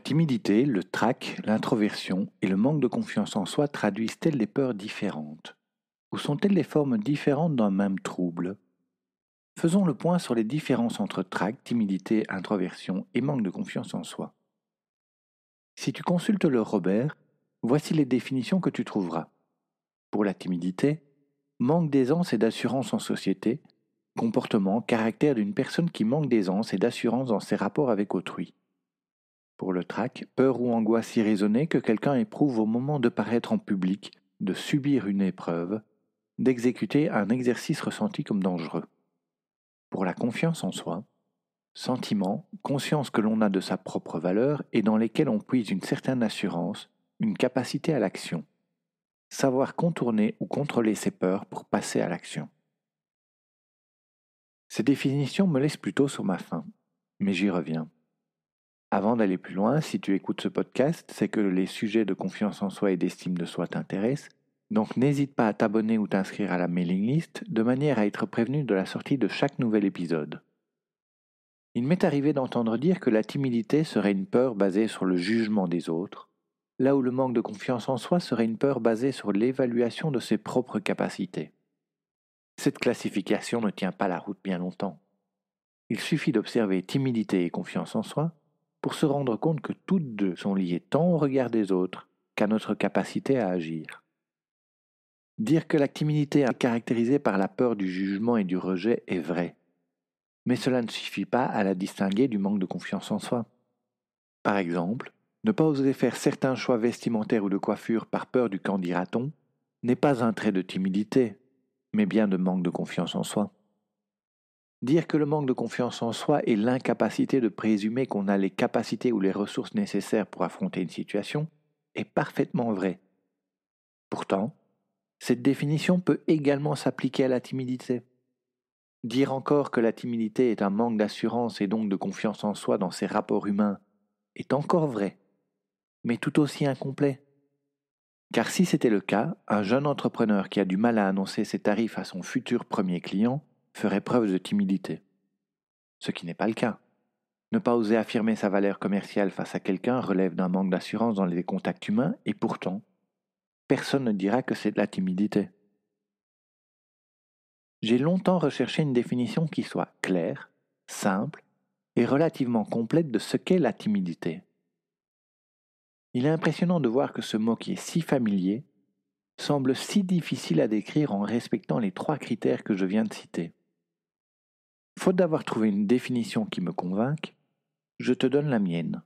Timidité, le trac, l'introversion et le manque de confiance en soi traduisent-elles des peurs différentes? Ou sont-elles des formes différentes d'un même trouble? Faisons le point sur les différences entre trac, timidité, introversion et manque de confiance en soi. Si tu consultes le Robert, voici les définitions que tu trouveras. Pour la timidité, manque d'aisance et d'assurance en société, comportement, caractère d'une personne qui manque d'aisance et d'assurance dans ses rapports avec autrui. Pour le trac, peur ou angoisse irraisonnée que quelqu'un éprouve au moment de paraître en public, de subir une épreuve, d'exécuter un exercice ressenti comme dangereux. Pour la confiance en soi, sentiment, conscience que l'on a de sa propre valeur et dans lesquels on puise une certaine assurance, une capacité à l'action. Savoir contourner ou contrôler ses peurs pour passer à l'action. Ces définitions me laissent plutôt sur ma faim, mais j'y reviens. Avant d'aller plus loin, si tu écoutes ce podcast, c'est que les sujets de confiance en soi et d'estime de soi t'intéressent donc n'hésite pas à t'abonner ou t'inscrire à la mailing list de manière à être prévenu de la sortie de chaque nouvel épisode. Il m'est arrivé d'entendre dire que la timidité serait une peur basée sur le jugement des autres, là où le manque de confiance en soi serait une peur basée sur l'évaluation de ses propres capacités. Cette classification ne tient pas la route bien longtemps. Il suffit d'observer timidité et confiance en soi pour se rendre compte que toutes deux sont liées tant au regard des autres qu'à notre capacité à agir. Dire que la timidité est caractérisée par la peur du jugement et du rejet est vrai. Mais cela ne suffit pas à la distinguer du manque de confiance en soi. Par exemple, ne pas oser faire certains choix vestimentaires ou de coiffure par peur du qu'en n'est pas un trait de timidité, mais bien de manque de confiance en soi. Dire que le manque de confiance en soi est l'incapacité de présumer qu'on a les capacités ou les ressources nécessaires pour affronter une situation est parfaitement vrai. Pourtant, cette définition peut également s'appliquer à la timidité. Dire encore que la timidité est un manque d'assurance et donc de confiance en soi dans ses rapports humains est encore vrai, mais tout aussi incomplet. Car si c'était le cas, un jeune entrepreneur qui a du mal à annoncer ses tarifs à son futur premier client ferait preuve de timidité. Ce qui n'est pas le cas. Ne pas oser affirmer sa valeur commerciale face à quelqu'un relève d'un manque d'assurance dans les contacts humains et pourtant, personne ne dira que c'est de la timidité. J'ai longtemps recherché une définition qui soit claire, simple et relativement complète de ce qu'est la timidité. Il est impressionnant de voir que ce mot qui est si familier semble si difficile à décrire en respectant les trois critères que je viens de citer. Faute d'avoir trouvé une définition qui me convainque, je te donne la mienne.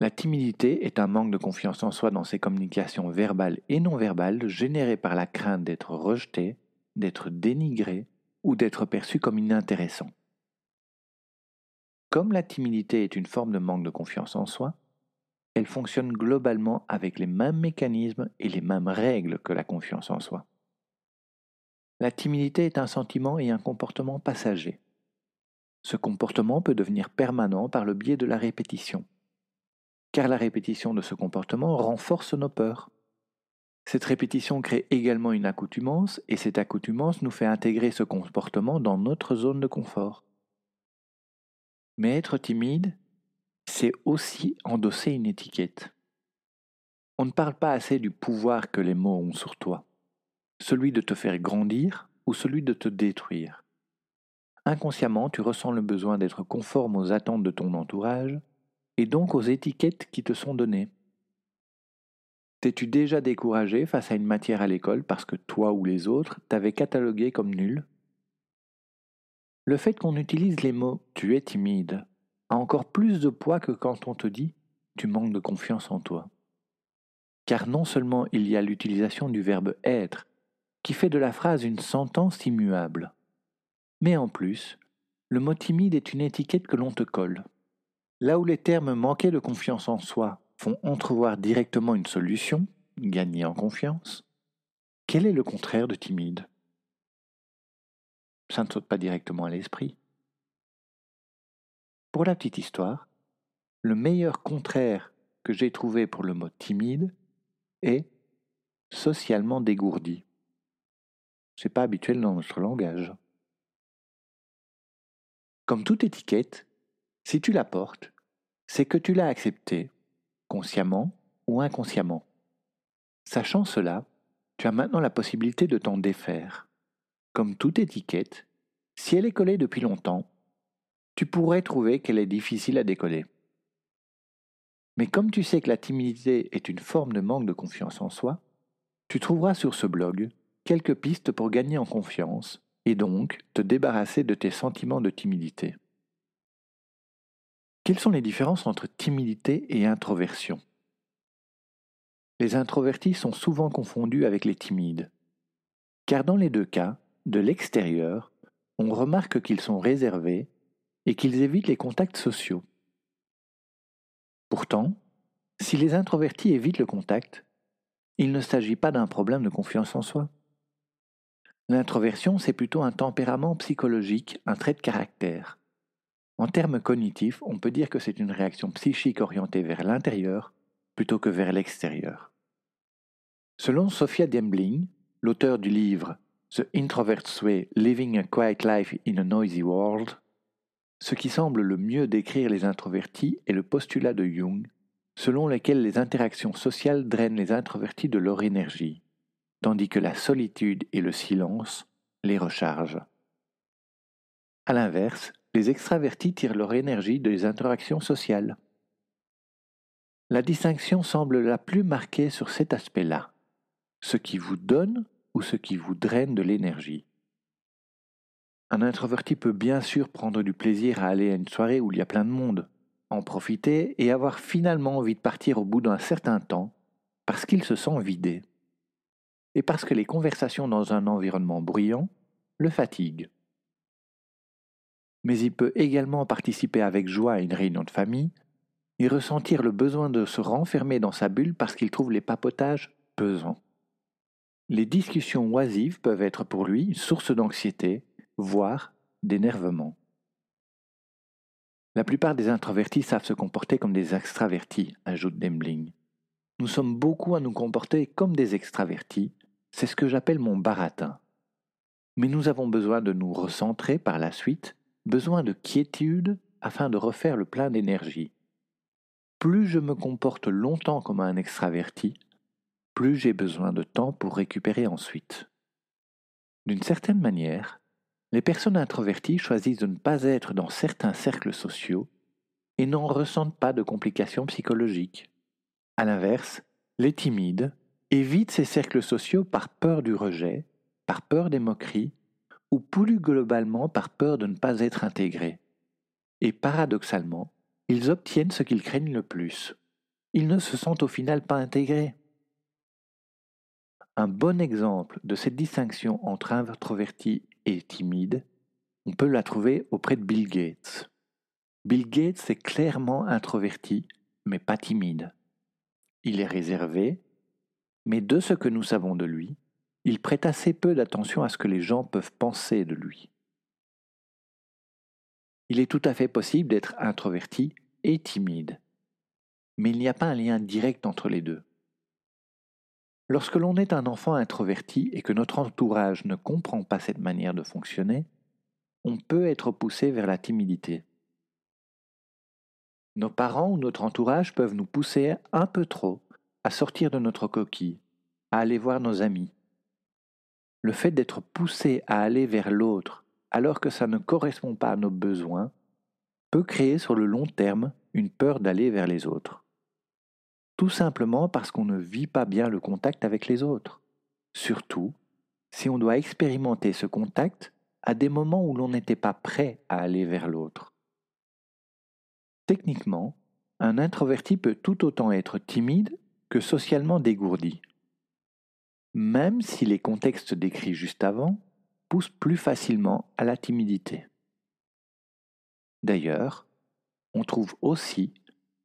La timidité est un manque de confiance en soi dans ses communications verbales et non verbales générées par la crainte d'être rejeté, d'être dénigré ou d'être perçu comme inintéressant. Comme la timidité est une forme de manque de confiance en soi, elle fonctionne globalement avec les mêmes mécanismes et les mêmes règles que la confiance en soi. La timidité est un sentiment et un comportement passager. Ce comportement peut devenir permanent par le biais de la répétition car la répétition de ce comportement renforce nos peurs. Cette répétition crée également une accoutumance, et cette accoutumance nous fait intégrer ce comportement dans notre zone de confort. Mais être timide, c'est aussi endosser une étiquette. On ne parle pas assez du pouvoir que les mots ont sur toi, celui de te faire grandir ou celui de te détruire. Inconsciemment, tu ressens le besoin d'être conforme aux attentes de ton entourage et donc aux étiquettes qui te sont données. T'es-tu déjà découragé face à une matière à l'école parce que toi ou les autres t'avaient catalogué comme nul? Le fait qu'on utilise les mots tu es timide a encore plus de poids que quand on te dit tu manques de confiance en toi. Car non seulement il y a l'utilisation du verbe être, qui fait de la phrase une sentence immuable, mais en plus, le mot timide est une étiquette que l'on te colle. Là où les termes manquer de confiance en soi font entrevoir directement une solution, gagner en confiance, quel est le contraire de timide? Ça ne saute pas directement à l'esprit. Pour la petite histoire, le meilleur contraire que j'ai trouvé pour le mot timide est socialement dégourdi. C'est pas habituel dans notre langage. Comme toute étiquette, si tu la portes, c'est que tu l'as acceptée, consciemment ou inconsciemment. Sachant cela, tu as maintenant la possibilité de t'en défaire. Comme toute étiquette, si elle est collée depuis longtemps, tu pourrais trouver qu'elle est difficile à décoller. Mais comme tu sais que la timidité est une forme de manque de confiance en soi, tu trouveras sur ce blog quelques pistes pour gagner en confiance et donc te débarrasser de tes sentiments de timidité. Quelles sont les différences entre timidité et introversion? Les introvertis sont souvent confondus avec les timides, car dans les deux cas, de l'extérieur, on remarque qu'ils sont réservés et qu'ils évitent les contacts sociaux. Pourtant, si les introvertis évitent le contact, il ne s'agit pas d'un problème de confiance en soi. L'introversion, c'est plutôt un tempérament psychologique, un trait de caractère. En termes cognitifs, on peut dire que c'est une réaction psychique orientée vers l'intérieur plutôt que vers l'extérieur. Selon Sophia Dembling, l'auteur du livre The Introvert's Way Living a Quiet Life in a Noisy World, ce qui semble le mieux décrire les introvertis est le postulat de Jung, selon lequel les interactions sociales drainent les introvertis de leur énergie tandis que la solitude et le silence les rechargent. A l'inverse, les extravertis tirent leur énergie des interactions sociales. La distinction semble la plus marquée sur cet aspect-là, ce qui vous donne ou ce qui vous draine de l'énergie. Un introverti peut bien sûr prendre du plaisir à aller à une soirée où il y a plein de monde, en profiter et avoir finalement envie de partir au bout d'un certain temps parce qu'il se sent vidé et parce que les conversations dans un environnement bruyant le fatiguent. Mais il peut également participer avec joie à une réunion de famille et ressentir le besoin de se renfermer dans sa bulle parce qu'il trouve les papotages pesants. Les discussions oisives peuvent être pour lui source d'anxiété, voire d'énervement. La plupart des introvertis savent se comporter comme des extravertis, ajoute Demling. Nous sommes beaucoup à nous comporter comme des extravertis, c'est ce que j'appelle mon baratin. Mais nous avons besoin de nous recentrer par la suite, besoin de quiétude afin de refaire le plein d'énergie. Plus je me comporte longtemps comme un extraverti, plus j'ai besoin de temps pour récupérer ensuite. D'une certaine manière, les personnes introverties choisissent de ne pas être dans certains cercles sociaux et n'en ressentent pas de complications psychologiques. A l'inverse, les timides évite ces cercles sociaux par peur du rejet, par peur des moqueries, ou plus globalement par peur de ne pas être intégrés. Et paradoxalement, ils obtiennent ce qu'ils craignent le plus. Ils ne se sentent au final pas intégrés. Un bon exemple de cette distinction entre introverti et timide, on peut la trouver auprès de Bill Gates. Bill Gates est clairement introverti, mais pas timide. Il est réservé, mais de ce que nous savons de lui, il prête assez peu d'attention à ce que les gens peuvent penser de lui. Il est tout à fait possible d'être introverti et timide, mais il n'y a pas un lien direct entre les deux. Lorsque l'on est un enfant introverti et que notre entourage ne comprend pas cette manière de fonctionner, on peut être poussé vers la timidité. Nos parents ou notre entourage peuvent nous pousser un peu trop à sortir de notre coquille, à aller voir nos amis. Le fait d'être poussé à aller vers l'autre alors que ça ne correspond pas à nos besoins peut créer sur le long terme une peur d'aller vers les autres Tout simplement parce qu'on ne vit pas bien le contact avec les autres. Surtout si on doit expérimenter ce contact à des moments où l'on n'était pas prêt à aller vers l'autre. Techniquement, un introverti peut tout autant être timide que socialement dégourdi, même si les contextes décrits juste avant poussent plus facilement à la timidité. D'ailleurs, on trouve aussi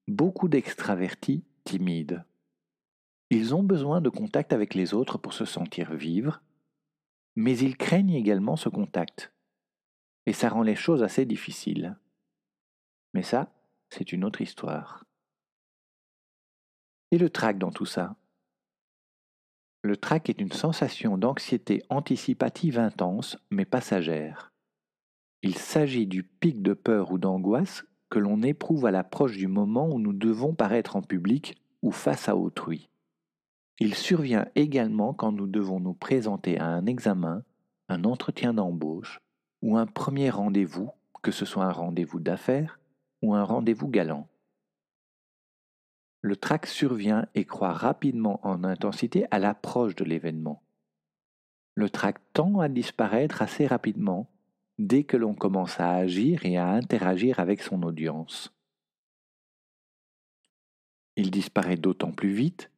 beaucoup d'extravertis timides. Ils ont besoin de contact avec les autres pour se sentir vivre, mais ils craignent également ce contact. Et ça rend les choses assez difficiles. Mais ça, c'est une autre histoire. Et le trac dans tout ça? Le trac est une sensation d'anxiété anticipative intense, mais passagère. Il s'agit du pic de peur ou d'angoisse que l'on éprouve à l'approche du moment où nous devons paraître en public ou face à autrui. Il survient également quand nous devons nous présenter à un examen, un entretien d'embauche ou un premier rendez-vous, que ce soit un rendez-vous d'affaires ou un rendez-vous galant. Le trac survient et croît rapidement en intensité à l'approche de l'événement. Le trac tend à disparaître assez rapidement dès que l'on commence à agir et à interagir avec son audience. Il disparaît d'autant plus vite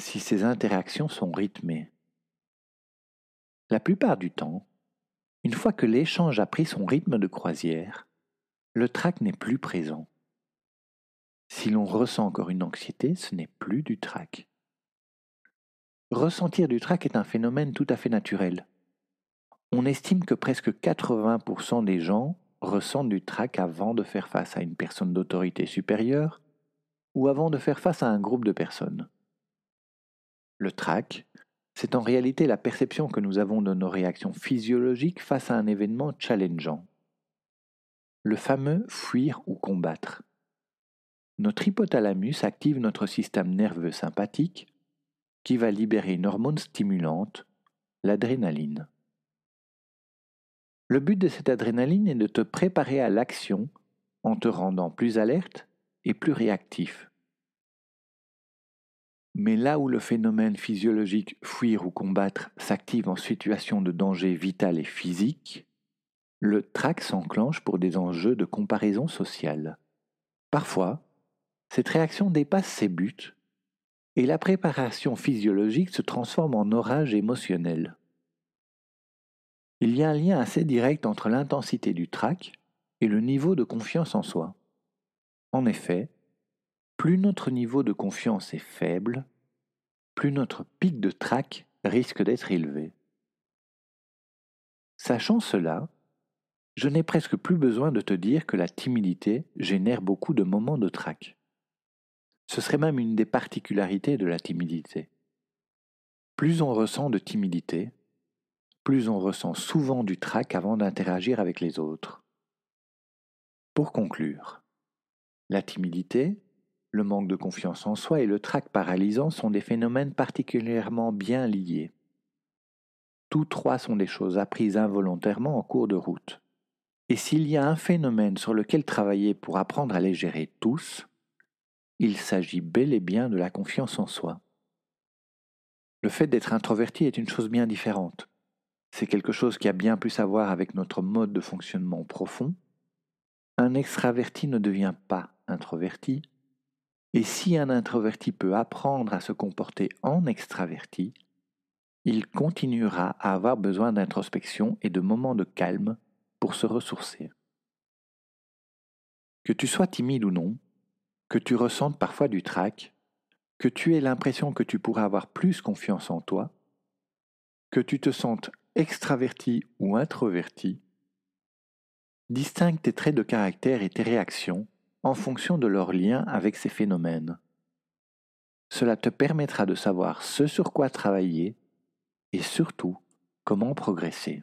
si ces interactions sont rythmées. La plupart du temps, une fois que l'échange a pris son rythme de croisière, le trac n'est plus présent. Si l'on ressent encore une anxiété, ce n'est plus du trac. Ressentir du trac est un phénomène tout à fait naturel. On estime que presque 80% des gens ressentent du trac avant de faire face à une personne d'autorité supérieure ou avant de faire face à un groupe de personnes. Le trac, c'est en réalité la perception que nous avons de nos réactions physiologiques face à un événement challengeant. Le fameux fuir ou combattre. Notre hypothalamus active notre système nerveux sympathique qui va libérer une hormone stimulante, l'adrénaline. Le but de cette adrénaline est de te préparer à l'action en te rendant plus alerte et plus réactif. Mais là où le phénomène physiologique fuir ou combattre s'active en situation de danger vital et physique, le trac s'enclenche pour des enjeux de comparaison sociale. Parfois, cette réaction dépasse ses buts et la préparation physiologique se transforme en orage émotionnel. Il y a un lien assez direct entre l'intensité du trac et le niveau de confiance en soi. En effet, plus notre niveau de confiance est faible, plus notre pic de trac risque d'être élevé. Sachant cela, je n'ai presque plus besoin de te dire que la timidité génère beaucoup de moments de trac. Ce serait même une des particularités de la timidité. Plus on ressent de timidité, plus on ressent souvent du trac avant d'interagir avec les autres. Pour conclure, la timidité, le manque de confiance en soi et le trac paralysant sont des phénomènes particulièrement bien liés. Tous trois sont des choses apprises involontairement en cours de route. Et s'il y a un phénomène sur lequel travailler pour apprendre à les gérer tous, il s'agit bel et bien de la confiance en soi. Le fait d'être introverti est une chose bien différente. C'est quelque chose qui a bien plus à voir avec notre mode de fonctionnement profond. Un extraverti ne devient pas introverti, et si un introverti peut apprendre à se comporter en extraverti, il continuera à avoir besoin d'introspection et de moments de calme pour se ressourcer. Que tu sois timide ou non, que tu ressentes parfois du trac, que tu aies l'impression que tu pourras avoir plus confiance en toi, que tu te sentes extraverti ou introverti, distingue tes traits de caractère et tes réactions en fonction de leur lien avec ces phénomènes. Cela te permettra de savoir ce sur quoi travailler et surtout comment progresser.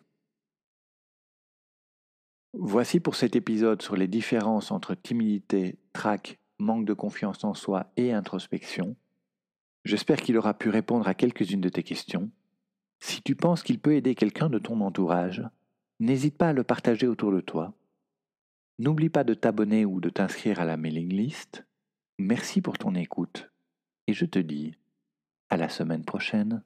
Voici pour cet épisode sur les différences entre timidité, trac, manque de confiance en soi et introspection. J'espère qu'il aura pu répondre à quelques-unes de tes questions. Si tu penses qu'il peut aider quelqu'un de ton entourage, n'hésite pas à le partager autour de toi. N'oublie pas de t'abonner ou de t'inscrire à la mailing list. Merci pour ton écoute et je te dis à la semaine prochaine.